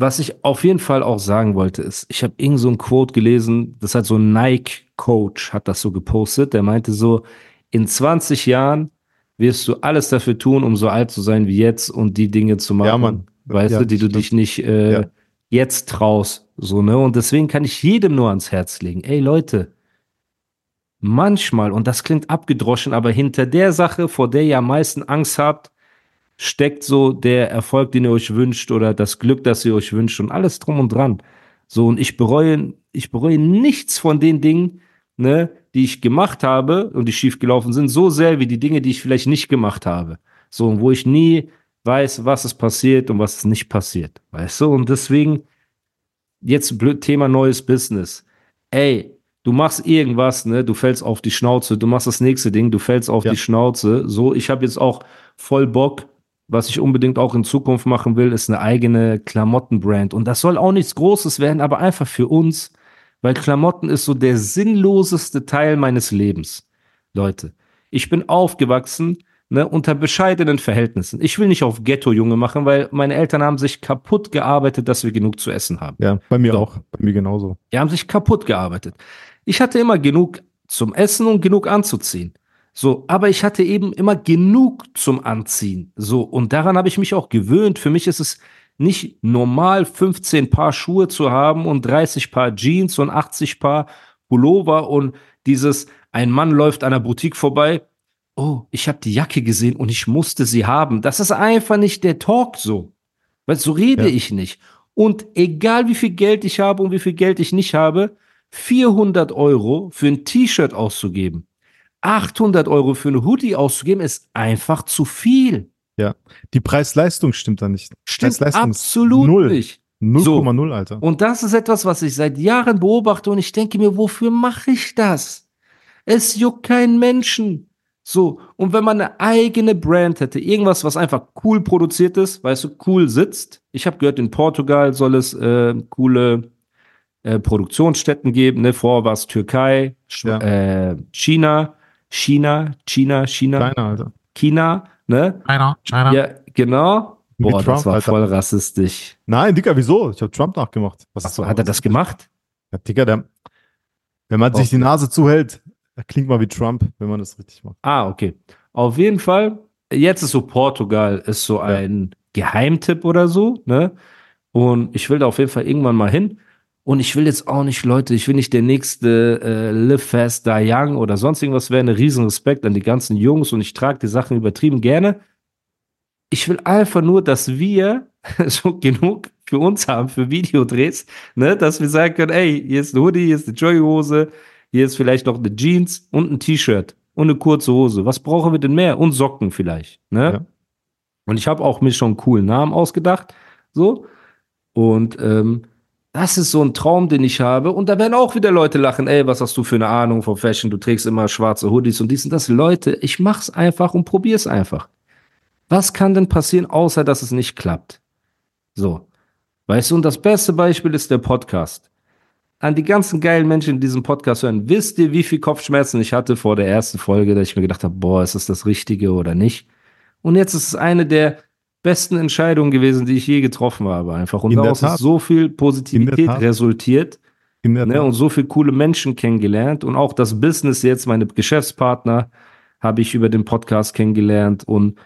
was ich auf jeden Fall auch sagen wollte, ist, ich habe irgend so ein Quote gelesen, das hat so ein Nike-Coach, hat das so gepostet, der meinte so, in 20 Jahren wirst du alles dafür tun, um so alt zu sein wie jetzt und die Dinge zu machen, Ja, Mann. weißt Ja, du, die du dich nicht äh, Ja. jetzt traust, so, ne? Und deswegen kann ich jedem nur ans Herz legen, ey Leute, manchmal, und das klingt abgedroschen, aber hinter der Sache, vor der ihr am meisten Angst habt, steckt so der Erfolg, den ihr euch wünscht oder das Glück, das ihr euch wünscht und alles drum und dran. So, und ich bereue, ich bereue nichts von den Dingen, ne, die ich gemacht habe und die schief gelaufen sind, so sehr wie die Dinge, die ich vielleicht nicht gemacht habe. So, und wo ich nie weiß, was ist passiert und was ist nicht passiert. Weißt du? Und deswegen, jetzt blöd Thema neues Business. Ey, du machst irgendwas, ne, du fällst auf die Schnauze, du machst das nächste Ding, du fällst auf Ja. die Schnauze. So, ich habe jetzt auch voll Bock, was ich unbedingt auch in Zukunft machen will, ist eine eigene Klamottenbrand. Und das soll auch nichts Großes werden, aber einfach für uns, weil Klamotten ist so der sinnloseste Teil meines Lebens. Leute, ich bin aufgewachsen ne, unter bescheidenen Verhältnissen. Ich will nicht auf Ghetto-Junge machen, weil meine Eltern haben sich kaputt gearbeitet, dass wir genug zu essen haben. Ja, bei mir So. auch. Bei mir genauso. Die haben sich kaputt gearbeitet. Ich hatte immer genug zum Essen und genug anzuziehen. So, aber ich hatte eben immer genug zum Anziehen. So, und daran habe ich mich auch gewöhnt. Für mich ist es nicht normal, 15 Paar Schuhe zu haben und 30 Paar Jeans und 80 Paar Pullover und dieses, ein Mann läuft an der Boutique vorbei. Oh, ich habe die Jacke gesehen und ich musste sie haben. Das ist einfach nicht der Talk so. Weil so rede Ja. ich nicht. Und egal wie viel Geld ich habe und wie viel Geld ich nicht habe, 400 Euro für ein T-Shirt auszugeben, 800 Euro für ein Hoodie auszugeben, ist einfach zu viel. Die Preis-Leistung stimmt da nicht. Stimmt absolut null. nicht. 0,0, Alter. Und das ist etwas, was ich seit Jahren beobachte und ich denke mir, wofür mache ich das? Es juckt keinen Menschen. So, und wenn man eine eigene Brand hätte, irgendwas, was einfach cool produziert ist, weißt du, cool sitzt. Ich habe gehört, in Portugal soll es äh, coole äh, Produktionsstätten geben. Ne? Vorher war es Türkei, Sch Ja. äh, China, China, China, China, Kleiner, Alter. China, ne? China, China. Ja, genau. Boah, das Trump, war Alter. voll rassistisch. Nein, Dicker, wieso? Ich habe Trump nachgemacht. Was Achso, hat er das gemacht? Ja, Dicker, der, wenn man sich die Nase zuhält, klingt man wie Trump, wenn man das richtig macht. Ah, okay. Auf jeden Fall, jetzt ist so Portugal, ist so ein Geheimtipp oder so, ne? Und ich will da auf jeden Fall irgendwann mal hin. Und ich will jetzt auch nicht, Leute, ich will nicht der nächste äh, Live Fast Die Young oder sonst irgendwas werden. Riesen Respekt an die ganzen Jungs und ich trage die Sachen übertrieben gerne. Ich will einfach nur, dass wir so genug für uns haben, für Videodrehs, ne? Dass wir sagen können, ey, hier ist ein Hoodie, hier ist eine Jogging-Hose, hier ist vielleicht noch eine Jeans und ein T-Shirt und eine kurze Hose. Was brauchen wir denn mehr? Und Socken vielleicht, ne? Ja. Und ich habe auch mir schon einen coolen Namen ausgedacht, so. Und ähm, das ist so ein Traum, den ich habe. Und da werden auch wieder Leute lachen, ey, was hast du für eine Ahnung von Fashion? Du trägst immer schwarze Hoodies und dies und das. Leute, ich mach's einfach und probier's einfach. Was kann denn passieren, außer dass es nicht klappt? So. Weißt du, und das beste Beispiel ist der Podcast. An die ganzen geilen Menschen, die diesen Podcast hören, wisst ihr, wie viel Kopfschmerzen ich hatte vor der ersten Folge, dass ich mir gedacht habe, boah, ist das das Richtige oder nicht? Und jetzt ist es eine der besten Entscheidungen gewesen, die ich je getroffen habe, einfach. Und In daraus ist so viel Positivität resultiert ne, und so viele coole Menschen kennengelernt und auch das Business jetzt, meine Geschäftspartner habe ich über den Podcast kennengelernt und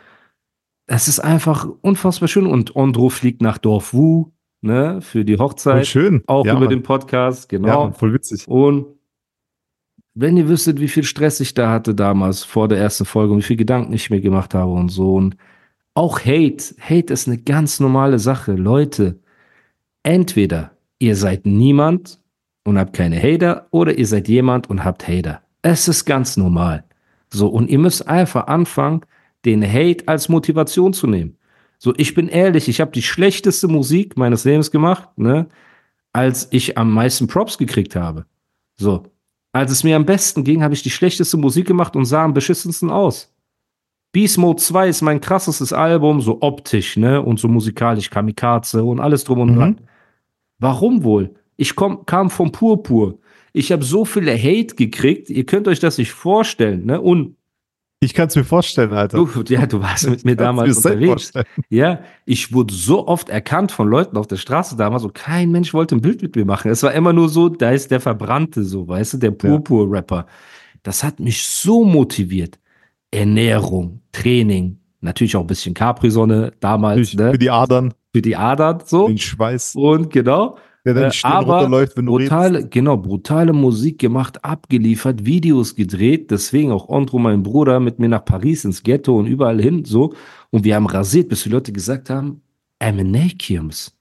es ist einfach unfassbar schön und Ondro fliegt nach Dorf Wu, ne, für die Voll Hochzeit, schön. auch ja, über Mann. den Podcast, Ja, genau. Mann, voll witzig. Und wenn ihr wüsstet, wie viel Stress ich da hatte damals vor der ersten Folge und wie viel Gedanken ich mir gemacht habe und so. Und auch Hate. Hate ist eine ganz normale Sache. Leute, entweder ihr seid niemand und habt keine Hater oder ihr seid jemand und habt Hater. Es ist ganz normal. So, und ihr müsst einfach anfangen, den Hate als Motivation zu nehmen. So, ich bin ehrlich, ich habe die schlechteste Musik meines Lebens gemacht, ne, als ich am meisten Props gekriegt habe. So, als es mir am besten ging, habe ich die schlechteste Musik gemacht und sah am beschissensten aus. Beast Mode 2 ist mein krassestes Album, so optisch, ne, und so musikalisch, Kamikaze und alles drum und Mhm. dran. Warum wohl? Ich komm, kam vom Purpur. Ich habe so viele Hate gekriegt, ihr könnt euch das nicht vorstellen, ne? Und Ich kann es mir vorstellen, Alter. Du, ja, du warst mit mir Ich kann's damals unterwegs. vorstellen. Ja, ich wurde so oft erkannt von Leuten auf der Straße damals und kein Mensch wollte ein Bild mit mir machen. Es war immer nur so, da ist der Verbrannte so, weißt du, der Purpur-Rapper. Das hat mich so motiviert. Ernährung, Training, natürlich auch ein bisschen Capri-Sonne damals, ne? Für die Adern, Für die Adern so. den Schweiß, Und genau. der dann Äh, aber runterläuft, wenn du redest. brutale, genau, brutale Musik gemacht, abgeliefert, Videos gedreht, deswegen auch Andro, mein Bruder, mit mir nach Paris ins Ghetto und überall hin, so. Und wir haben rasiert, bis die Leute gesagt haben, Emanakiums,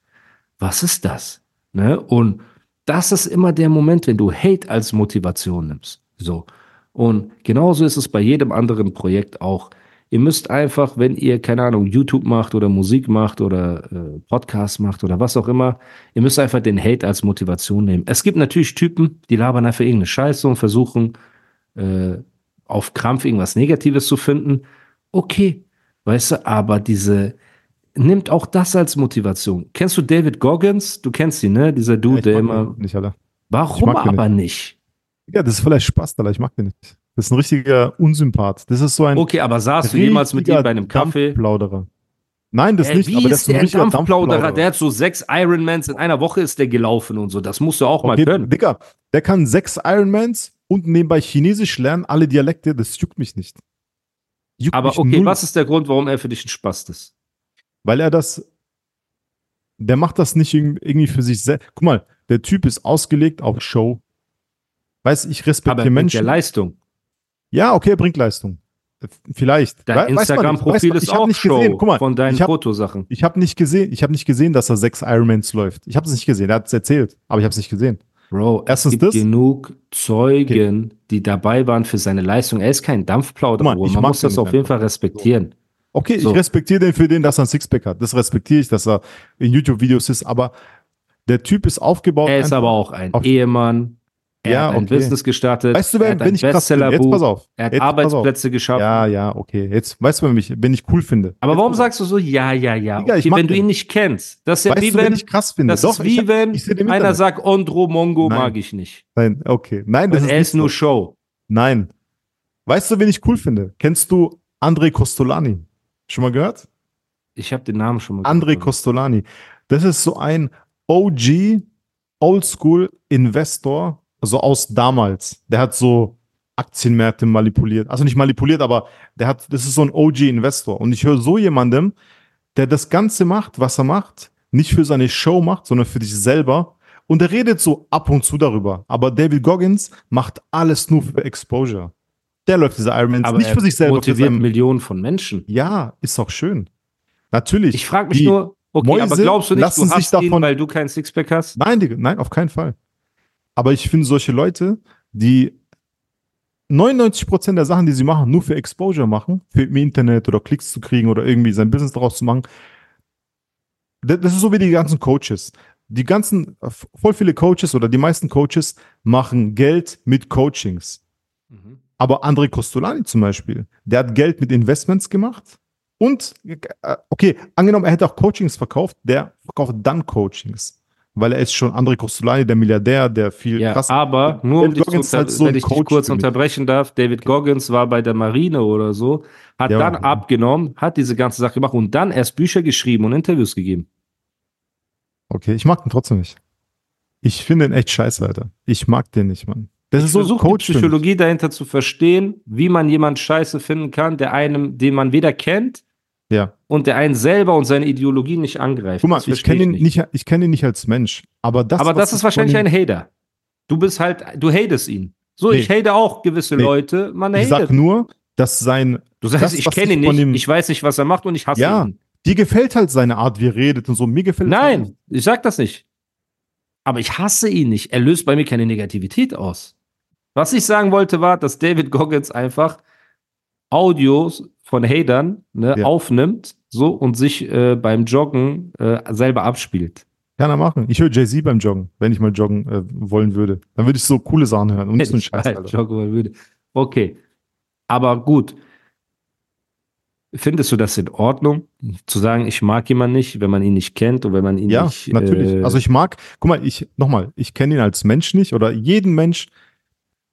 was ist das? Ne? Und das ist immer der Moment, wenn du Hate als Motivation nimmst. So. Und genauso ist es bei jedem anderen Projekt auch. Ihr müsst einfach, wenn ihr, keine Ahnung, YouTube macht oder Musik macht oder äh, Podcast macht oder was auch immer, ihr müsst einfach den Hate als Motivation nehmen. Es gibt natürlich Typen, die labern einfach irgendeine Scheiße und versuchen äh, auf Krampf irgendwas Negatives zu finden. Okay, weißt du, aber diese, nimmt auch das als Motivation. Kennst du David Goggins? Du kennst ihn, ne? Dieser Ja, Dude, ich der immer. nicht, Alter. Warum aber nicht? Ja, das ist vielleicht Spaß, Alter. Ich mag den nicht. Das ist ein richtiger Unsympath. Das ist so ein Okay, aber saßt du jemals mit ihm bei einem Kaffee? Dampfplauderer. Nein, das Ey, nicht, wie aber das ist ein der richtiger Dampfplauderer? Dampfplauderer. Der hat so sechs Ironmans in einer Woche ist der gelaufen und so. Das musst du auch mal Okay, können. Digga, der kann sechs Ironmans und nebenbei Chinesisch lernen, alle Dialekte, das juckt mich nicht. Juckt Aber mich okay, null, was ist der Grund, warum er für dich ein Spast ist? Weil er das, der macht das nicht irg- irgendwie für sich selbst. Guck mal, der Typ ist ausgelegt auf Show. Weiß ich respektiere mit der Menschen. Leistung. Ja, okay, er bringt Leistung. Äh, Vielleicht. Dein Instagram-Profil ist ich auch nicht Show gesehen. Guck mal, von deinen ich hab- Fotosachen. Ich habe nicht gesehen, ich habe nicht gesehen, dass er sechs Ironmans läuft. Ich habe es nicht gesehen. Er hat es erzählt, aber ich habe es nicht gesehen. Bro, Erstens es gibt das. genug Zeugen, die dabei waren für seine Leistung. Er ist kein ich Man muss das auf jeden einfach. Fall respektieren. Okay, So. ich respektiere den für den, dass er ein Sixpack hat. Das respektiere ich, dass er in YouTube-Videos ist, aber der Typ ist aufgebaut. Er ist aber auch ein Ehemann. Er Ja, hat ein okay. Business gestartet. Weißt du, wenn ein ich krass finde? Jetzt pass auf. Er hat Jetzt. Arbeitsplätze geschaffen. Ja, ja, okay. Jetzt weißt du, wenn ich, wenn ich cool finde. Aber Jetzt warum sagst du so, ja, ja, ja? Okay, mag wenn du ihn nicht kennst. Das ist ja Weißt wie du, wenn ich krass finde? das Doch, ist wie ich, wenn einer Internet. sagt, Ondro Mongo Nein. mag ich nicht. Nein, okay. Nein, das Und ist er ist nur so. Show. Nein. Weißt du, wen ich cool finde? Kennst du André Costolani? Schon mal gehört? Ich habe den Namen schon mal André gehört. Costolani. Das ist so ein OG, Oldschool Investor, also aus damals. Der hat so Aktienmärkte manipuliert. Also nicht manipuliert, aber der hat, das ist so ein OG Investor. Und ich höre so jemandem, der das Ganze macht, was er macht, nicht für seine Show macht, sondern für sich selber. Und er redet so ab und zu darüber. Aber David Goggins macht alles nur für Exposure. Der läuft diese Ironmans Aber nicht für sich selber. Motiviert Millionen von Menschen. ja, ist auch schön. Natürlich. Ich frage mich nur, okay, Mäuse aber glaubst du nicht, lassen du sich hast ihn, davon- weil du kein Sixpack hast? Nein, nein, auf keinen Fall. Aber ich finde solche Leute, die 99% der Sachen, die sie machen, nur für Exposure machen, für im Internet oder Klicks zu kriegen oder irgendwie sein Business daraus zu machen. Das ist so wie die ganzen Coaches. Die ganzen, voll viele Coaches oder die meisten Coaches machen Geld mit Coachings. Mhm. Aber André Costolani zum Beispiel, der hat Geld mit Investments gemacht und, äh, okay, angenommen, er hätte auch Coachings verkauft, der verkauft dann Coachings. Weil er ist schon André Costolani, der Milliardär, der viel Ja, krass. aber nur um David dich zu Goggins unter, halt so wenn ich dich kurz unterbrechen darf, David Goggins war bei der Marine oder so, hat Ja, dann okay. abgenommen, hat diese ganze Sache gemacht und dann erst Bücher geschrieben und Interviews gegeben. Okay, ich mag den trotzdem nicht. Ich finde ihn echt scheiße, Alter. Ich mag den nicht, Mann. Das Ich ist so versuche die Coach. Psychologie dahinter zu verstehen, wie man jemanden scheiße finden kann, der einem, den man weder kennt Ja. und der einen selber und seine Ideologie nicht angreift. Guck mal, ich kenne ihn nicht, ich kenne ihn nicht als Mensch. Aber das, aber das ist ich wahrscheinlich ein Hater. Du bist halt, du hatest ihn. So, Nee. ich hate auch gewisse Nee. Leute. Man Ich hatet. sag nur, dass sein, du sagst, das, ich kenne ihn nicht, ihm- ich weiß nicht, was er macht und ich hasse Ja. ihn. dir gefällt halt seine Art, wie er redet und so. Mir gefällt es halt Nein, ich sag das nicht. Aber ich hasse ihn nicht. Er löst bei mir keine Negativität aus. Was ich sagen wollte, war, dass David Goggins einfach Audios von Hatern ne, Ja. aufnimmt so und sich äh, beim Joggen äh, selber abspielt. Kann er machen. Ich höre Jay-Z beim Joggen, wenn ich mal joggen äh, wollen würde. Dann würde ich so coole Sachen hören und nicht so einen Scheiß, halt joggen wollen würde. Okay. Aber gut. Findest du das in Ordnung, zu sagen, ich mag jemanden nicht, wenn man ihn nicht kennt und wenn man ihn Ja, nicht. natürlich. Äh, also ich mag, guck mal, ich, nochmal, ich kenne ihn als Mensch nicht oder jeden Mensch,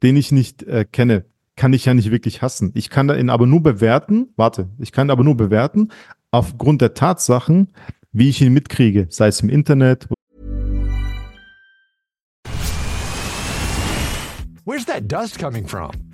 den ich nicht äh, kenne, kann ich ja nicht wirklich hassen. Ich kann ihn aber nur bewerten, warte, ich kann aber nur bewerten aufgrund der Tatsachen, wie ich ihn mitkriege, sei es im Internet. Where's that dust coming from?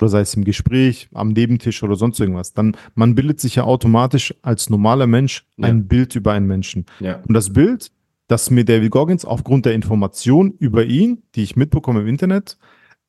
Oder sei es im Gespräch, am Nebentisch oder sonst irgendwas, dann man bildet sich ja automatisch als normaler Mensch Ja. ein Bild über einen Menschen. Ja. Und das Bild, das mir David Goggins aufgrund der Information über ihn, die ich mitbekomme im Internet,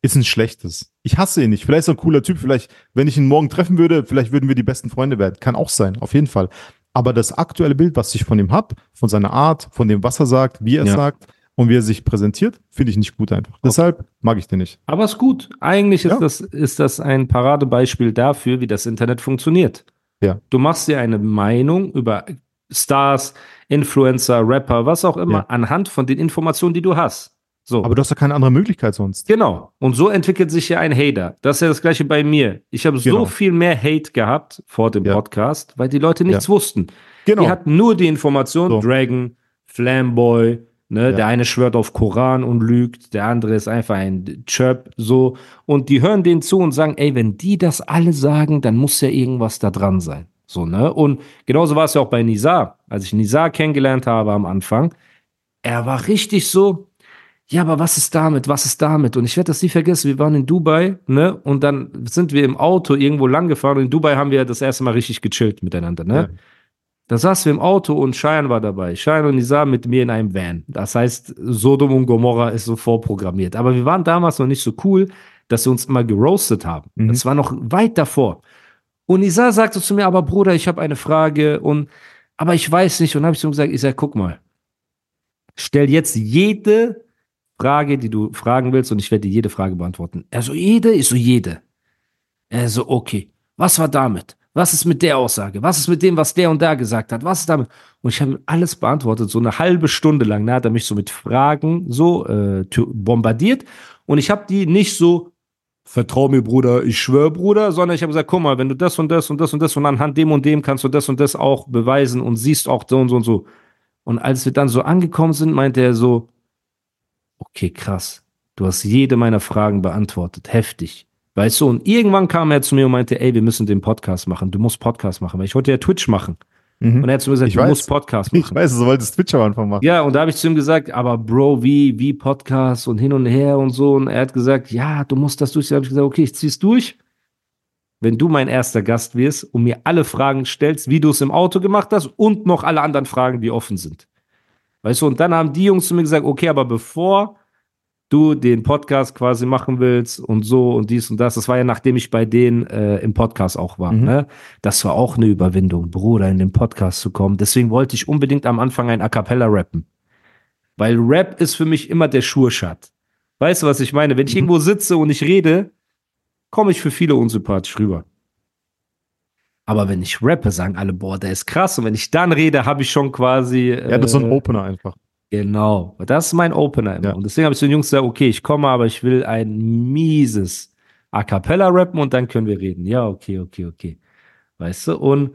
ist ein schlechtes. Ich hasse ihn nicht. Vielleicht ist er ein cooler Typ. Vielleicht, wenn ich ihn morgen treffen würde, vielleicht würden wir die besten Freunde werden. Kann auch sein, auf jeden Fall. Aber das aktuelle Bild, was ich von ihm habe, von seiner Art, von dem, was er sagt, wie er Ja. sagt und wie er sich präsentiert, finde ich nicht gut einfach. Deshalb mag ich den nicht. Aber ist gut. Eigentlich ist, Ja. das, ist das ein Paradebeispiel dafür, wie das Internet funktioniert. Ja. Du machst dir eine Meinung über Stars, Influencer, Rapper, was auch immer, Ja. anhand von den Informationen, die du hast. So. Aber du hast ja keine andere Möglichkeit sonst. Genau. Und so entwickelt sich ja ein Hater. Das ist ja das gleiche bei mir. Ich habe Genau. so viel mehr Hate gehabt vor dem Ja. Podcast, weil die Leute nichts wussten. Genau. Die hatten nur die Information, So. Dragon, Flamboy, ne, Ja. der eine schwört auf Koran und lügt, der andere ist einfach ein Chirp, so. Und die hören denen zu und sagen, ey, wenn die das alle sagen, dann muss ja irgendwas da dran sein. So, ne? Und genauso war es ja auch bei Nizar. Als ich Nizar kennengelernt habe am Anfang, er war richtig so, ja, aber was ist damit? Was ist damit? Und ich werde das nie vergessen. Wir waren in Dubai, ne? Und dann sind wir im Auto irgendwo lang gefahren. Und in Dubai haben wir das erste Mal richtig gechillt miteinander, ne? Ja. Da saßen wir im Auto und Cheyenne war dabei. Cheyenne und Nizar mit mir in einem Van. Das heißt, Sodom und Gomorra ist so vorprogrammiert. Aber wir waren damals noch nicht so cool, dass wir uns immer geroastet haben. Mhm. Das war noch weit davor. Und Nizar sagte zu mir, aber Bruder, ich habe eine Frage und aber ich weiß nicht. Und habe ich zu ihm gesagt, ich sag, guck mal, stell jetzt jede Frage, die du fragen willst, und ich werde dir jede Frage beantworten. Er so, jede? Ich so, jede. Er so, okay. Was war damit? Was ist mit der Aussage? Was ist mit dem, was der und der gesagt hat? Was ist damit? Und ich habe alles beantwortet, so eine halbe Stunde lang. Da hat er mich so mit Fragen so äh, bombardiert. Und ich habe die nicht so, vertrau mir, Bruder, ich schwöre, Bruder, sondern ich habe gesagt, guck mal, wenn du das und das und das und das und anhand dem und dem kannst du das und das auch beweisen und siehst auch so und so und so. Und als wir dann so angekommen sind, meinte er so, okay, krass, du hast jede meiner Fragen beantwortet, heftig. Weißt du, und irgendwann kam er zu mir und meinte, ey, wir müssen den Podcast machen, du musst Podcast machen, weil ich wollte ja Twitch machen. Mhm. Und er hat zu mir gesagt, Ich du weiß. musst Podcast Ich machen. weiß, du wolltest Twitch am Anfang machen. Ja, und da habe ich zu ihm gesagt, aber Bro, wie, wie Podcast und hin und her und so. Und er hat gesagt, ja, du musst das durchziehen. Da habe ich gesagt, okay, ich zieh's durch. Wenn du mein erster Gast wirst und mir alle Fragen stellst, wie du es im Auto gemacht hast und noch alle anderen Fragen, die offen sind. Weißt du, und dann haben die Jungs zu mir gesagt, okay, aber bevor du den Podcast quasi machen willst und so und dies und das, das war ja nachdem ich bei denen äh, im Podcast auch war, Mhm. ne? Das war auch eine Überwindung, Bruder, in den Podcast zu kommen. Deswegen wollte ich unbedingt am Anfang ein A Cappella rappen. Weil Rap ist für mich immer der Schurschat. Weißt du, was ich meine? Wenn ich irgendwo sitze und ich rede, komme ich für viele unsympathisch rüber. Aber wenn ich rappe, sagen alle, boah, der ist krass. Und wenn ich dann rede, habe ich schon quasi. Ja, das ist so ein äh, Opener einfach. Genau. Das ist mein Opener immer. Ja. Und deswegen habe ich zu den Jungs gesagt, okay, ich komme, aber ich will ein mieses, A cappella rappen und dann können wir reden. Ja, okay, okay, okay. Weißt du? Und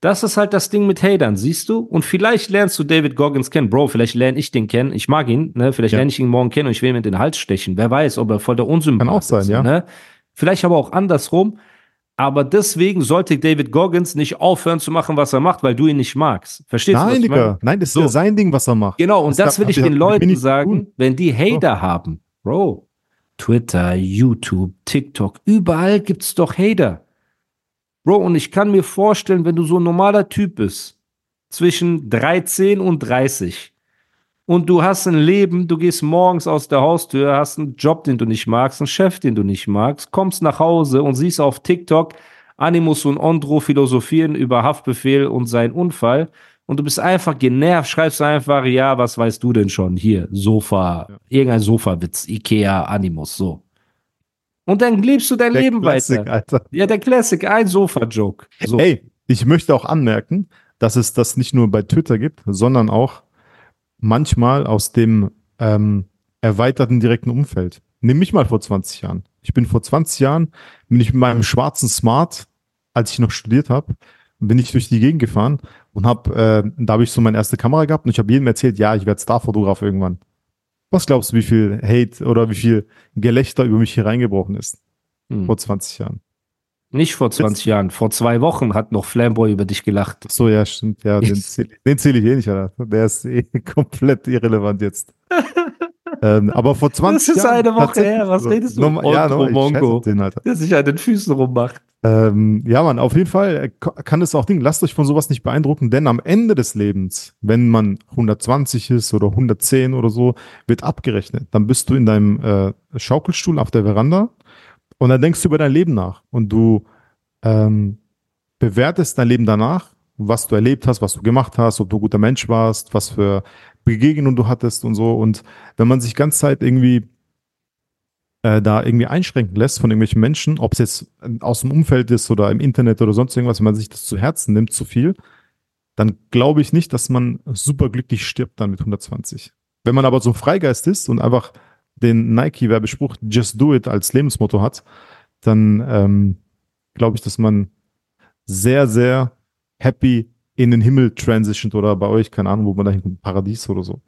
das ist halt das Ding mit Hatern, siehst du? Und vielleicht lernst du David Goggins kennen. Bro, vielleicht lerne ich den kennen. Ich mag ihn, ne? Vielleicht Ja. lerne ich ihn morgen kennen und ich will ihm in den Hals stechen. Wer weiß, ob er voll der Unsympath Kann auch sein, ist, ja. Ne? Vielleicht aber auch andersrum. Aber deswegen sollte David Goggins nicht aufhören zu machen, was er macht, weil du ihn nicht magst. Verstehst du? was Nein, ich meine? Digga. Nein, das ist So. ja sein Ding, was er macht. Genau, und das, gab- will ich den Leuten sagen, wenn die Hater haben. Bro, Twitter, YouTube, TikTok, überall gibt's doch Hater. Bro, und ich kann mir vorstellen, wenn du so ein normaler Typ bist, zwischen 13 und 30, und du hast ein Leben, du gehst morgens aus der Haustür, hast einen Job, den du nicht magst, einen Chef, den du nicht magst, kommst nach Hause und siehst auf TikTok Animus und Ondro philosophieren über Haftbefehl und seinen Unfall und du bist einfach genervt, schreibst einfach, ja, was weißt du denn schon? Hier, Sofa, irgendein Sofawitz, Ikea, Animus, so. Und dann lebst du dein Der Leben Classic, weiter. Alter. Ja, der Classic, ein Sofa-Joke. So. Ey, ich möchte auch anmerken, dass es das nicht nur bei Twitter gibt, sondern auch manchmal aus dem ähm, erweiterten direkten Umfeld. Nimm mich mal vor 20 Jahren. Ich bin vor 20 Jahren, bin ich mit meinem schwarzen Smart, als ich noch studiert habe, bin ich durch die Gegend gefahren und habe, äh, da habe ich so meine erste Kamera gehabt und ich habe jedem erzählt, ja, ich werde Starfotograf irgendwann. Was glaubst du, wie viel Hate oder wie viel Gelächter über mich hier reingebrochen ist Hm. vor 20 Jahren? Nicht vor 20 Jahren, vor zwei Wochen hat noch Flamboy über dich gelacht. Ach so, ja, stimmt. Ja, den zähle zähl ich eh nicht, Alter. Der ist eh komplett irrelevant jetzt. ähm, aber vor 20 Das ist Jahren. eine Woche her, was so. redest du? Ja, Otto nochmal, ich scheiße Mongo. den, Alter. Der sich an den Füßen rummacht. Ähm, ja, Mann, auf jeden Fall äh, kann es auch Ding. Lasst euch von sowas nicht beeindrucken, denn am Ende des Lebens, wenn man 120 ist oder 110 oder so, wird abgerechnet. Dann bist du in deinem äh, Schaukelstuhl auf der Veranda und dann denkst du über dein Leben nach und du ähm, bewertest dein Leben danach, was du erlebt hast, was du gemacht hast, ob du ein guter Mensch warst, was für Begegnungen du hattest und so. Und wenn man sich ganz Zeit irgendwie äh, da irgendwie einschränken lässt von irgendwelchen Menschen, ob es jetzt aus dem Umfeld ist oder im Internet oder sonst irgendwas, wenn man sich das zu Herzen nimmt, zu viel, dann glaube ich nicht, dass man super glücklich stirbt dann mit 120. Wenn man aber so Freigeist ist und einfach den Nike-Werbespruch Just Do It als Lebensmotto hat, dann ähm, glaube ich, dass man sehr, sehr happy in den Himmel transitioned oder bei euch, keine Ahnung, wo man da hinten, Paradies oder so,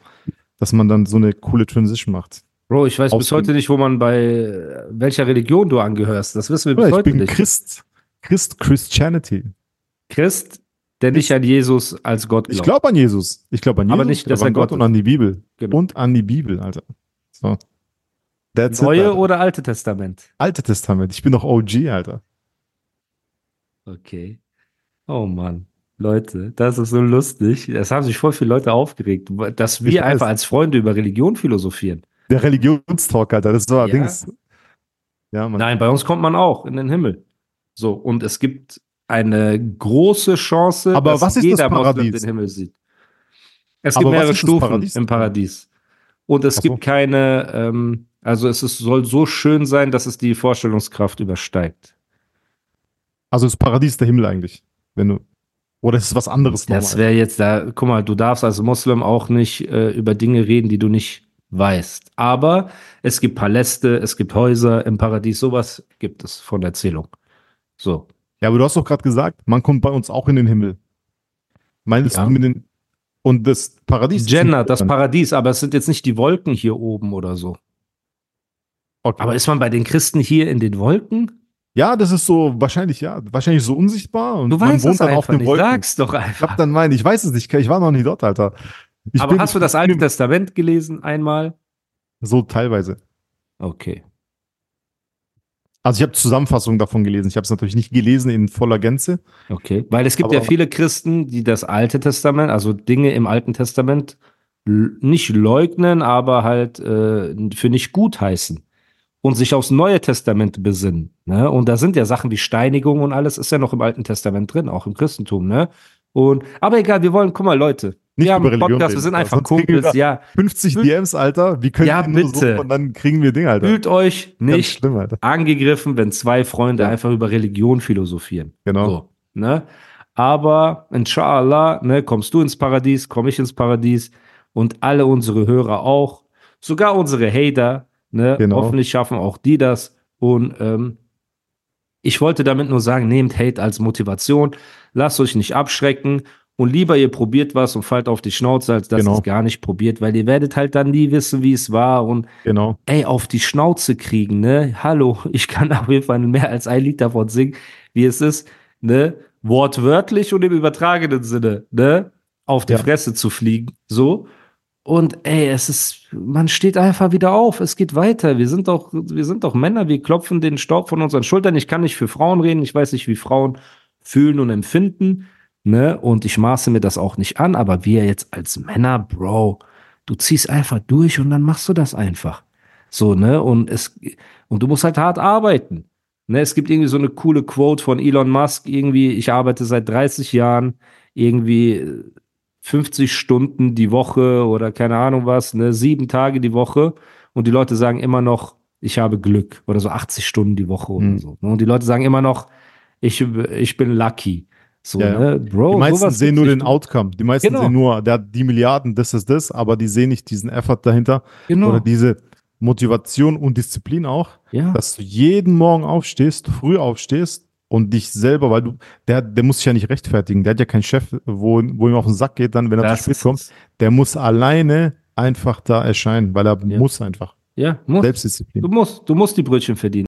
dass man dann so eine coole Transition macht. Bro, ich weiß bis Ausgehen. heute nicht, wo man bei welcher Religion du angehörst. Das wissen wir bis ich heute bin nicht. Christ. Christ, Christianity. Christ, der nicht an Jesus als Gott glaubt. Ich glaube an Jesus. Ich glaube an Jesus, Aber nicht, ich dass er an Gott Gott und an die Bibel. Genau. Und an die Bibel, Alter. So. That's Neue it, Alter. oder Alte Testament? Alte Testament. Ich bin doch OG, Alter. Okay. Oh Mann. Leute, das ist so lustig. Es haben sich voll viele Leute aufgeregt, dass Ich wir weiß. einfach als Freunde über Religion philosophieren. Der Religionstalk, Alter. Das war Ja. Dings. Ja, Mann. Nein, bei uns kommt man auch in den Himmel. So, und es gibt eine große Chance, Aber dass was ist jeder das Moslem Paradies? den Himmel sieht. Es gibt mehrere das Stufen Paradies? im Paradies. Und es so. gibt keine, ähm, also es ist, soll so schön sein, dass es die Vorstellungskraft übersteigt. Also das Paradies der Himmel eigentlich. Wenn du. Oder ist es was anderes Das nochmal? wäre jetzt da, guck mal, du darfst als Muslim auch nicht äh, über Dinge reden, die du nicht weißt. Aber es gibt Paläste, es gibt Häuser im Paradies, sowas gibt es von Erzählung. So. Ja, aber du hast doch gerade gesagt, man kommt bei uns auch in den Himmel. Meinst Ja. du mit den. Und das Paradies. ein- das Paradies, aber es sind jetzt nicht die Wolken hier oben oder so. Okay. Aber ist man bei den Christen hier in den Wolken? ja, das ist so wahrscheinlich, ja, wahrscheinlich so unsichtbar. Und Du man weißt wohnt es dann auf den nicht. Wolken. Sag's doch Ich einfach. hab dann meinen, ich weiß es nicht, ich war noch nie dort, Alter. Ich aber hast du das Alte Testament gelesen einmal? So teilweise. Okay. Also ich habe Zusammenfassungen davon gelesen. Ich habe es natürlich nicht gelesen in voller Gänze. Okay. Weil es gibt Aber- ja viele Christen, die das Alte Testament, also Dinge im Alten Testament, nicht leugnen, aber halt äh, für nicht gut heißen. Und sich aufs Neue Testament besinnen. Ne? Und da sind ja Sachen wie Steinigung und alles ist ja noch im Alten Testament drin, auch im Christentum, ne? Und, aber egal, wir wollen, guck mal, Leute, Nicht wir haben über Religion Podcast, wir reden, sind aber einfach wir Kumpels, ja. 50 Fühl- DMs, Alter. Wie können Ja, wir bitte. so und dann kriegen wir Dinge, Alter. Fühlt euch nicht schlimm, angegriffen, wenn zwei Freunde Ja. einfach über Religion philosophieren. Genau. So, ne? Aber inshallah, ne, kommst du ins Paradies, komme ich ins Paradies und alle unsere Hörer auch, sogar unsere Hater, ne, Genau. hoffentlich schaffen auch die das und ähm, Ich wollte damit nur sagen, nehmt Hate als Motivation, lasst euch nicht abschrecken und lieber ihr probiert was und fallt auf die Schnauze, als dass Genau. ihr es gar nicht probiert, weil ihr werdet halt dann nie wissen, wie es war und Genau. ey, auf die Schnauze kriegen, ne? Hallo, ich kann auf jeden Fall mehr als ein Lied davon singen, wie es ist, ne? Wortwörtlich und im übertragenen Sinne, ne? Auf die Ja. Fresse zu fliegen, so. Und ey, es ist, man steht einfach wieder auf, es geht weiter. Wir sind doch, wir sind doch Männer, wir klopfen den Staub von unseren Schultern. Ich kann nicht für Frauen reden, ich weiß nicht, wie Frauen fühlen und empfinden, ne? Und ich maße mir das auch nicht an, aber wir jetzt als Männer, Bro, du ziehst einfach durch und dann machst du das einfach. So, ne? Und es, und du musst halt hart arbeiten. Ne? Es gibt irgendwie so eine coole Quote von Elon Musk, irgendwie, ich arbeite seit 30 Jahren, irgendwie äh, 50 Stunden die Woche oder keine Ahnung was, ne? Sieben Tage die Woche. Und die Leute sagen immer noch, ich habe Glück oder so 80 Stunden die Woche oder Mhm. so. Ne? Und die Leute sagen immer noch, ich, ich bin lucky. So, Ja, ne? Bro, Die meisten sehen nur den Outcome. Die meisten Genau. sehen nur, der hat die Milliarden, das ist das, aber die sehen nicht diesen Effort dahinter Genau. oder diese Motivation und Disziplin auch, ja. dass du jeden Morgen aufstehst, früh aufstehst und dich selber, weil du, der, der muss sich ja nicht rechtfertigen, der hat ja keinen Chef, wo, wo ihm auf den Sack geht, dann, wenn er Das zu spät kommt, der muss alleine einfach da erscheinen, weil er Ja. muss einfach. Ja, muss. Selbstdisziplin. Du musst, du musst die Brötchen verdienen.